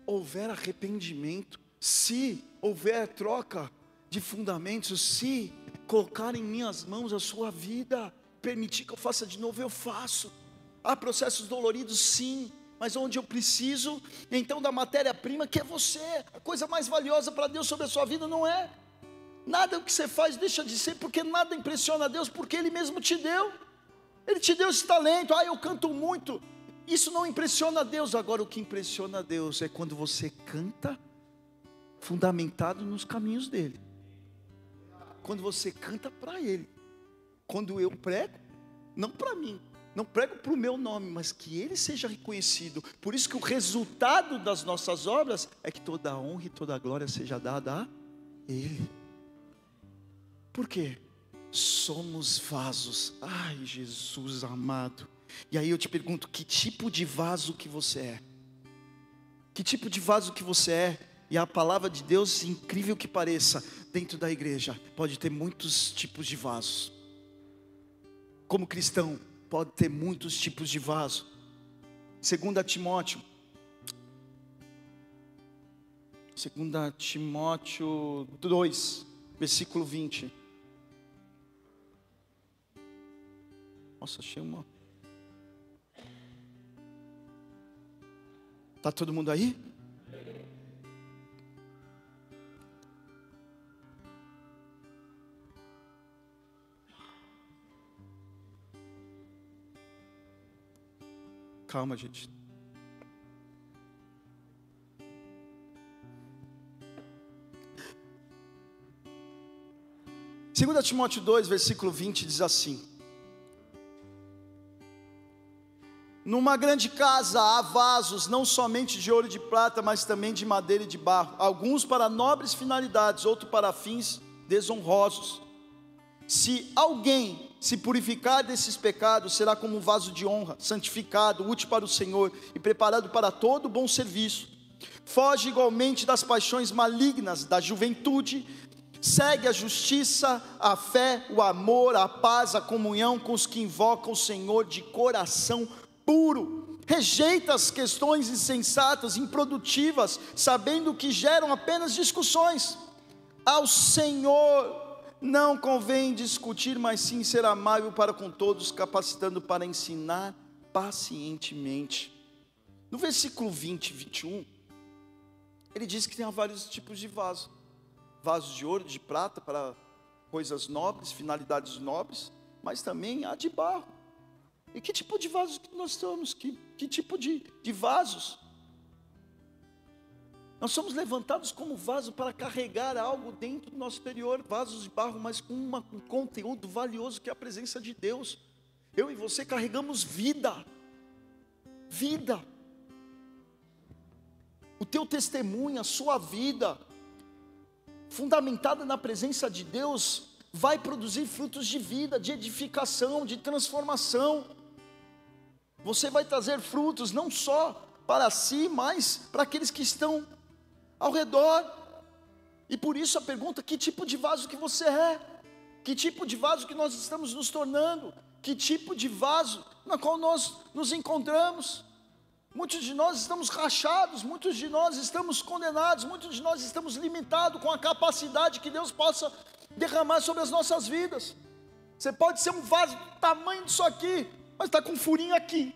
houver arrependimento, se houver troca de fundamentos, se colocar em minhas mãos a sua vida, permitir que eu faça de novo, eu faço. Há processos doloridos, sim, mas onde eu preciso, então, da matéria-prima que é você, a coisa mais valiosa para Deus sobre a sua vida não é. Nada que você faz deixa de ser, porque nada impressiona a Deus, porque Ele mesmo te deu. Ele te deu esse talento. Ah, eu canto muito. Isso não impressiona a Deus. Agora, o que impressiona a Deus é quando você canta fundamentado nos caminhos dele. Quando você canta para ele. Quando eu prego, não para mim, não prego para o meu nome, mas que ele seja reconhecido. Por isso que o resultado das nossas obras é que toda a honra e toda a glória seja dada a ele. Por quê? Somos vasos. Ai, Jesus amado. E aí eu te pergunto, que tipo de vaso que você é? Que tipo de vaso que você é? E a palavra de Deus, incrível que pareça, dentro da igreja, pode ter muitos tipos de vasos. Como cristão, pode ter muitos tipos de vaso. Segunda Timóteo. Segunda Timóteo 2, versículo 20. Nossa, achei uma Está todo mundo aí? Calma, gente. Segunda Timóteo 2, versículo 20 diz assim: Numa grande casa há vasos, não somente de ouro e de prata, mas também de madeira e de barro, alguns para nobres finalidades, outros para fins desonrosos. Se alguém se purificar desses pecados, será como um vaso de honra, santificado, útil para o Senhor e preparado para todo bom serviço. Foge igualmente das paixões malignas da juventude, segue a justiça, a fé, o amor, a paz, a comunhão com os que invocam o Senhor de coração puro. Rejeita as questões insensatas, improdutivas, sabendo que geram apenas discussões. Ao Senhor não convém discutir, mas sim ser amável para com todos, capacitando para ensinar pacientemente. No versículo 20 e 21, ele diz que tem vários tipos de vaso: vasos de ouro, de prata, para coisas nobres, finalidades nobres, mas também há de barro. E que tipo de vasos que nós estamos? Que, que tipo de, de vasos? Nós somos levantados como vaso para carregar algo dentro do nosso exterior, vasos de barro, mas com uma, um conteúdo valioso que é a presença de Deus. Eu e você carregamos vida, vida. O teu testemunho, a sua vida, fundamentada na presença de Deus, vai produzir frutos de vida, de edificação, de transformação. Você vai trazer frutos não só para si, mas para aqueles que estão ao redor. E por isso a pergunta: que tipo de vaso que você é? Que tipo de vaso que nós estamos nos tornando? Que tipo de vaso na qual nós nos encontramos? Muitos de nós estamos rachados, muitos de nós estamos condenados, muitos de nós estamos limitados com a capacidade que Deus possa derramar sobre as nossas vidas. Você pode ser um vaso do tamanho disso aqui, mas está com um furinho aqui.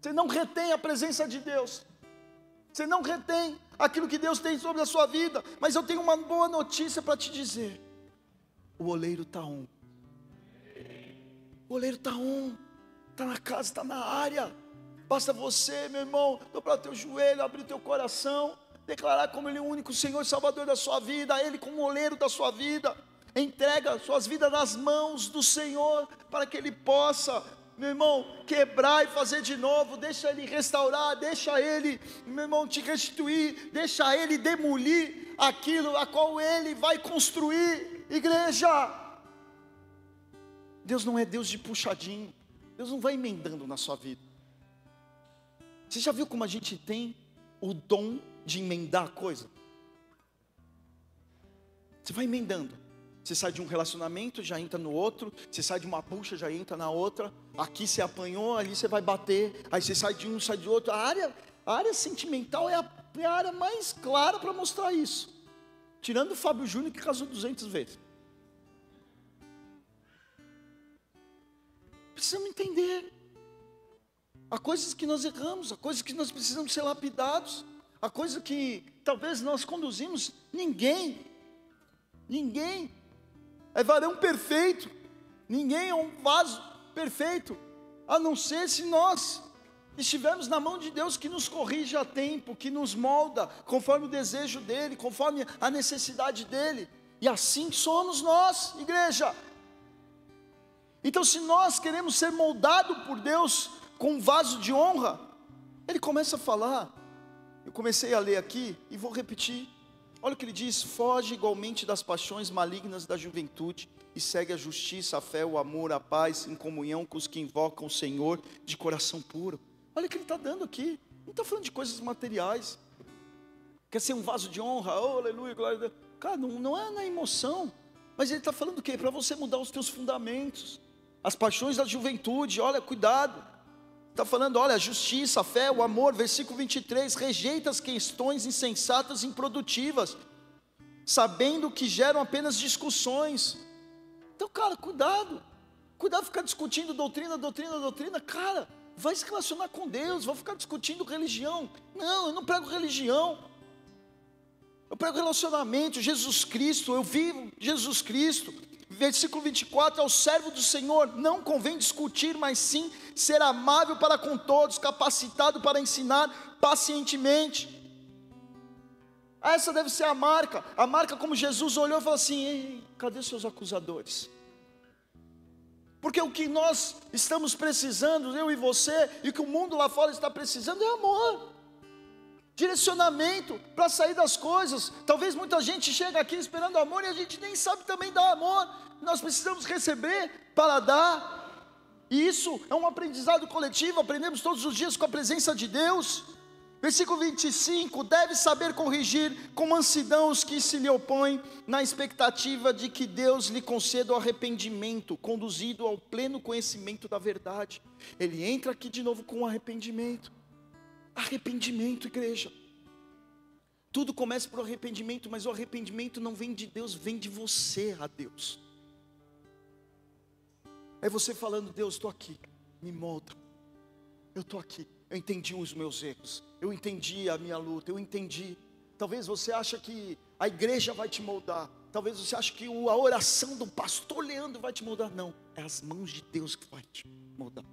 Você não retém a presença de Deus. Você não retém aquilo que Deus tem sobre a sua vida. Mas eu tenho uma boa notícia para te dizer: o oleiro está um. O oleiro está um. Está na casa, está na área. Basta você, meu irmão, dobrar teu joelho, abrir teu coração, declarar como Ele é o único Senhor e Salvador da sua vida, Ele como o oleiro da sua vida. Entrega suas vidas nas mãos do Senhor, para que Ele possa meu irmão, quebrar e fazer de novo, deixa Ele restaurar, deixa Ele, meu irmão, te restituir, deixa Ele demolir aquilo a qual Ele vai construir, igreja. Deus não é Deus de puxadinho, Deus não vai emendando na sua vida. Você já viu como a gente tem o dom de emendar a coisa? Você vai emendando. Você sai de um relacionamento, já entra no outro. Você sai de uma bucha, já entra na outra. Aqui você apanhou, ali você vai bater. Aí você sai de um, sai de outro. A área, a área sentimental é a, é a área mais clara para mostrar isso. Tirando o Fábio Júnior que casou 200 vezes. Precisamos entender. Há coisas que nós erramos, há coisas que nós precisamos ser lapidados, há coisas que talvez nós conduzimos. Ninguém, ninguém é varão perfeito, ninguém é um vaso perfeito, a não ser se nós estivermos na mão de Deus que nos corrige a tempo, que nos molda conforme o desejo dEle, conforme a necessidade dEle, e assim somos nós, igreja. Então, se nós queremos ser moldados por Deus com um vaso de honra, Ele começa a falar, eu comecei a ler aqui e vou repetir. Olha o que ele diz: foge igualmente das paixões malignas da juventude e segue a justiça, a fé, o amor, a paz, em comunhão com os que invocam o Senhor de coração puro. Olha o que ele está dando aqui. Não está falando de coisas materiais. Quer ser um vaso de honra, oh, aleluia, glória a Deus. Cara, não, não é na emoção. Mas ele está falando o quê? Para você mudar os teus fundamentos. As paixões da juventude, olha, cuidado. Está falando, olha, a justiça, a fé, o amor, versículo 23, rejeita as questões insensatas e improdutivas, sabendo que geram apenas discussões. Então, cara, cuidado, cuidado ficar discutindo doutrina, doutrina, doutrina, cara, vai se relacionar com Deus, vai ficar discutindo religião. Não, eu não prego religião, eu prego relacionamento, Jesus Cristo, eu vivo Jesus Cristo, versículo 24: ao servo do Senhor não convém discutir, mas sim ser amável para com todos, capacitado para ensinar pacientemente. Essa deve ser a marca, a marca como Jesus olhou e falou assim: Ei, cadê seus acusadores? Porque o que nós estamos precisando, eu e você, e que o mundo lá fora está precisando é amor, direcionamento para sair das coisas. Talvez muita gente chega aqui esperando amor e a gente nem sabe também dar amor. Nós precisamos receber para dar. E isso é um aprendizado coletivo, aprendemos todos os dias com a presença de Deus. Versículo 25: deve saber corrigir com mansidão os que se lhe opõem, na expectativa de que Deus lhe conceda o arrependimento, conduzido ao pleno conhecimento da verdade. Ele entra aqui de novo com arrependimento. Arrependimento, igreja. Tudo começa por arrependimento, mas o arrependimento não vem de Deus, vem de você a Deus. É você falando, Deus, estou aqui, me molda. Eu estou aqui, eu entendi os meus erros eu entendi a minha luta, eu entendi. Talvez você ache que a igreja vai te moldar. Talvez você ache que a oração do pastor Leandro vai te moldar. Não, é as mãos de Deus que vai te moldar.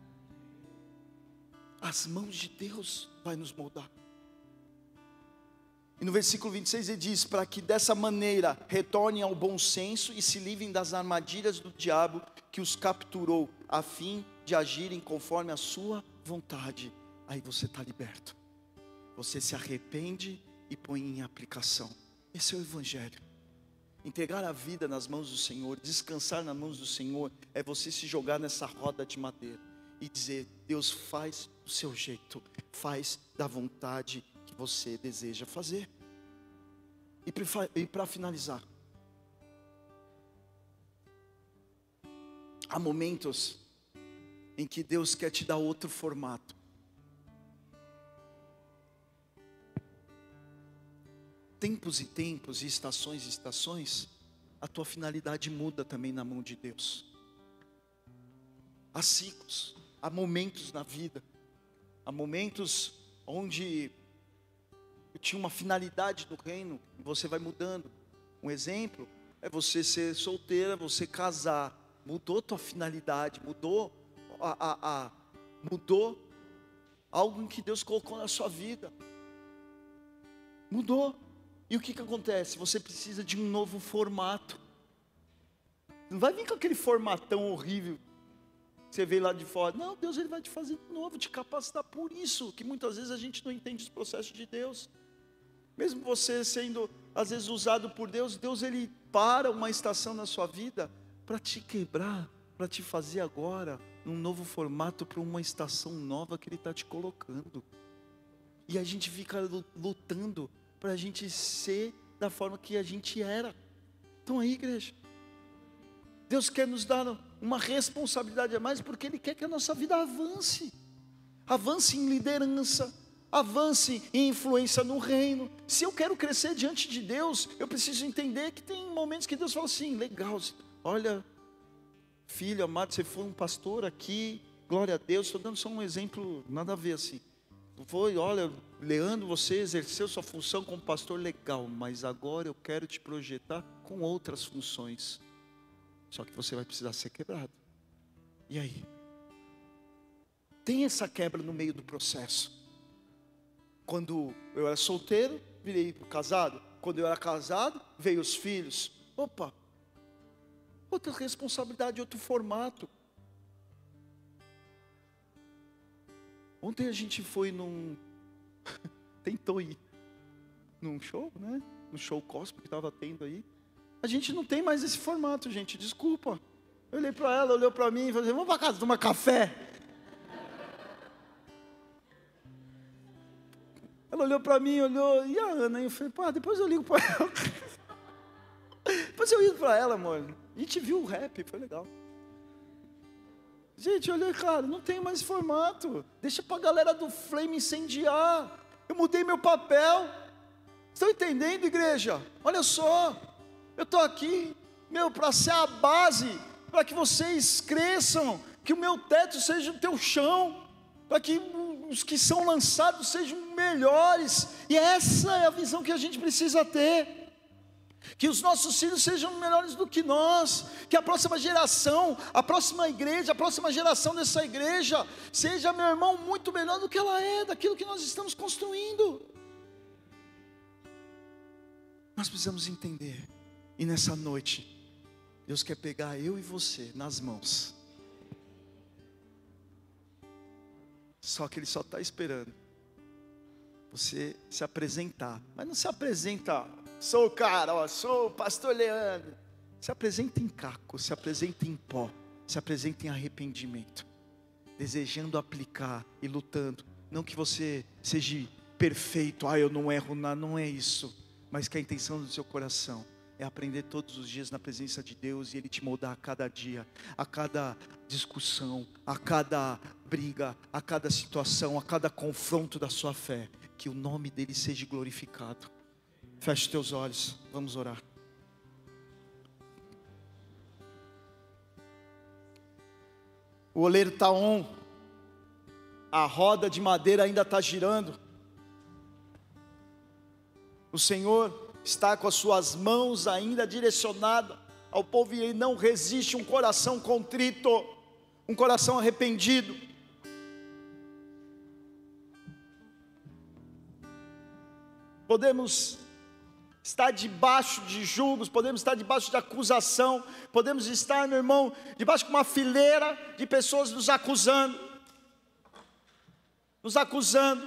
As mãos de Deus vai nos moldar. E no versículo 26 ele diz: Para que dessa maneira retornem ao bom senso e se livrem das armadilhas do diabo que os capturou, a fim de agirem conforme a sua vontade. Aí você está liberto você se arrepende e põe em aplicação. Esse é o Evangelho. Entregar a vida nas mãos do Senhor, descansar nas mãos do Senhor, é você se jogar nessa roda de madeira e dizer: Deus faz do seu jeito, faz da vontade que você deseja fazer. E para finalizar, há momentos em que Deus quer te dar outro formato. tempos e tempos, e estações e estações, a tua finalidade muda também na mão de Deus. Há ciclos, há momentos na vida, há momentos onde eu tinha uma finalidade do reino e você vai mudando. Um exemplo é você ser solteira, você casar, mudou tua finalidade, mudou a, a, a mudou algo que Deus colocou na sua vida. Mudou. E o que, que acontece? Você precisa de um novo formato. Não vai vir com aquele formatão horrível você vê lá de fora. Não, Deus ele vai te fazer de novo, te capacitar por isso, que muitas vezes a gente não entende os processos de Deus. Mesmo você sendo às vezes usado por Deus, Deus ele para uma estação na sua vida para te quebrar, para te fazer agora um novo formato para uma estação nova que ele está te colocando. E a gente fica lutando para a gente ser da forma que a gente era. Então aí, igreja. Deus quer nos dar uma responsabilidade a mais, porque Ele quer que a nossa vida avance. Avance em liderança, avance em influência no reino. Se eu quero crescer diante de Deus, eu preciso entender que tem momentos que Deus fala assim: legal, olha, filho amado, você foi um pastor aqui, glória a Deus. Estou dando só um exemplo, nada a ver assim. Foi, olha, Leandro, você exerceu sua função como pastor legal, mas agora eu quero te projetar com outras funções. Só que você vai precisar ser quebrado. E aí? Tem essa quebra no meio do processo. Quando eu era solteiro, virei casado. Quando eu era casado, veio os filhos. Opa, outra responsabilidade, outro formato. Ontem a gente foi num. (laughs) Tentou ir num show, né? No show cosmo que estava tendo aí. A gente não tem mais esse formato, gente. Desculpa. Eu olhei para ela, olhou para mim e falei: Vamos para casa tomar café. Ela olhou para mim, olhou. E a Ana? E eu falei: Pô, depois eu ligo para ela. (laughs) depois eu ligo para ela, amor. A gente viu o rap, foi legal. Gente, olha, cara, não tem mais formato. Deixa para a galera do Flame incendiar. Eu mudei meu papel. Estão entendendo, igreja? Olha só, eu estou aqui, meu, para ser a base, para que vocês cresçam, que o meu teto seja o teu chão, para que os que são lançados sejam melhores. E essa é a visão que a gente precisa ter. Que os nossos filhos sejam melhores do que nós, que a próxima geração, a próxima igreja, a próxima geração dessa igreja, seja, meu irmão, muito melhor do que ela é, daquilo que nós estamos construindo. Nós precisamos entender, e nessa noite, Deus quer pegar eu e você nas mãos, só que Ele só está esperando você se apresentar, mas não se apresenta Sou o cara, ó, sou o pastor Leandro. Se apresenta em caco, se apresenta em pó, se apresenta em arrependimento, desejando aplicar e lutando. Não que você seja perfeito, ah, eu não erro nada, não é isso, mas que a intenção do seu coração é aprender todos os dias na presença de Deus e Ele te moldar a cada dia, a cada discussão, a cada briga, a cada situação, a cada confronto da sua fé, que o nome dele seja glorificado. Feche teus olhos, vamos orar. O oleiro está on, a roda de madeira ainda está girando. O Senhor está com as suas mãos ainda direcionadas ao povo e não resiste um coração contrito, um coração arrependido. Podemos estar debaixo de julgos, podemos estar debaixo de acusação, podemos estar, meu irmão, debaixo de uma fileira de pessoas nos acusando, nos acusando,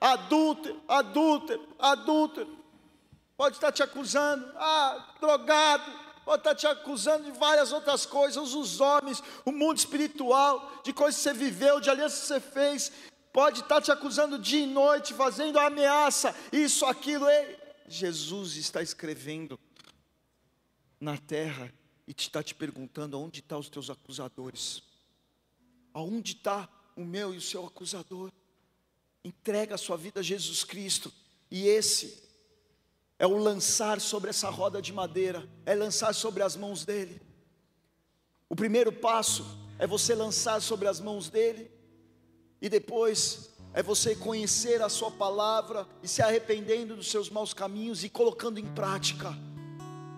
adúltero, adúltero, adúltero, pode estar te acusando, ah, drogado, pode estar te acusando de várias outras coisas, os homens, o mundo espiritual, de coisas que você viveu, de alianças que você fez, pode estar te acusando dia e noite, fazendo ameaça, isso, aquilo, ei, Jesus está escrevendo na terra e está te perguntando aonde estão os teus acusadores. Aonde está o meu e o seu acusador? Entrega a sua vida a Jesus Cristo. E esse é o lançar sobre essa roda de madeira, é lançar sobre as mãos dele. O primeiro passo é você lançar sobre as mãos dele, e depois é você conhecer a Sua palavra e se arrependendo dos seus maus caminhos e colocando em prática.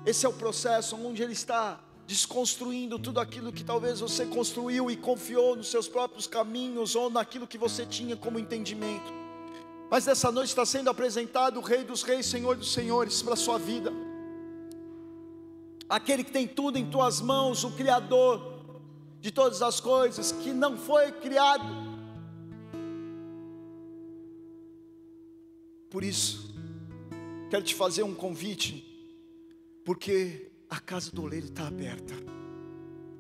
Esse é o processo onde Ele está desconstruindo tudo aquilo que talvez você construiu e confiou nos seus próprios caminhos ou naquilo que você tinha como entendimento. Mas nessa noite está sendo apresentado o Rei dos Reis, Senhor dos Senhores para a sua vida. Aquele que tem tudo em tuas mãos, o Criador de todas as coisas, que não foi criado Por isso, quero te fazer um convite, porque a casa do oleiro está aberta.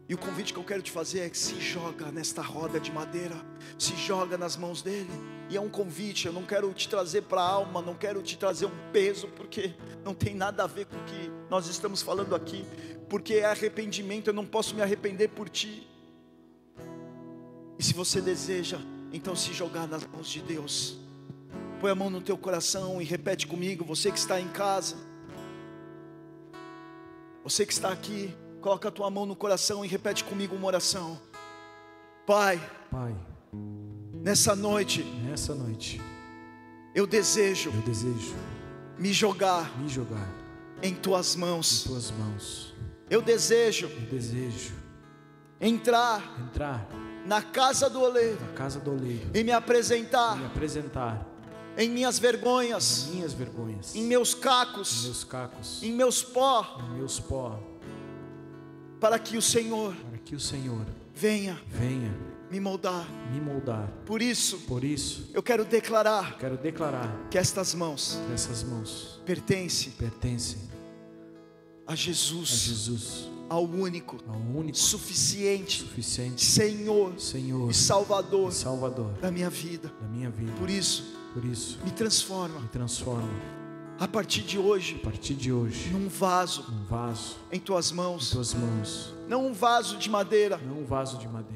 E o convite que eu quero te fazer é que se joga nesta roda de madeira, se joga nas mãos dele. E é um convite, eu não quero te trazer para a alma, não quero te trazer um peso, porque não tem nada a ver com o que nós estamos falando aqui, porque é arrependimento, eu não posso me arrepender por ti. E se você deseja, então se jogar nas mãos de Deus, Põe a mão no teu coração e repete comigo, você que está em casa. Você que está aqui, coloca a tua mão no coração e repete comigo uma oração. Pai, Pai, nessa noite, nessa noite, eu desejo, eu desejo me jogar, me jogar em tuas mãos. em tuas mãos. Eu desejo Eu desejo entrar entrar na casa do oleiro na casa do oleiro e me e apresentar me apresentar em minhas vergonhas, minhas vergonhas, em meus cacos, meus cacos, em meus pó, em meus pó, para que o Senhor para que o Senhor venha venha me moldar. me moldar. Por isso, Por isso, eu quero declarar quero declarar que estas mãos que essas mãos pertencem pertencem a a Jesus, Jesus, ao único, ao único suficiente suficiente Senhor Senhor e Salvador e Salvador da minha vida. da minha vida. Por isso, Por isso, me transforma me transforma a partir de hoje a partir de hoje num vaso um vaso em tuas em mãos, tuas mãos, não um vaso de madeira, não um vaso de madeira,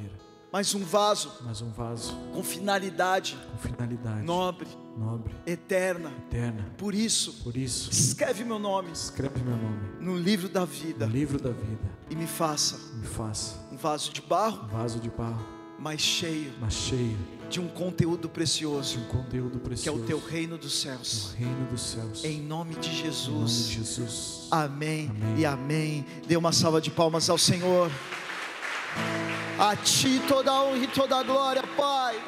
mas um vaso, mas um vaso. com finalidade, com finalidade. nobre, nobre, eterna, eterna. Por isso, por isso, escreve meu nome, escreve meu nome. no livro da vida, no livro da vida. E me faça, me faça. um vaso de barro, um vaso de barro, mas cheio, mas cheio. de um conteúdo precioso, de um conteúdo precioso, que é o teu reino dos céus, é reino dos céus, em nome de Jesus, em nome de Jesus. Amém, amém e amém. Dê uma salva de palmas ao Senhor. A Ti toda a honra e toda a glória, Pai.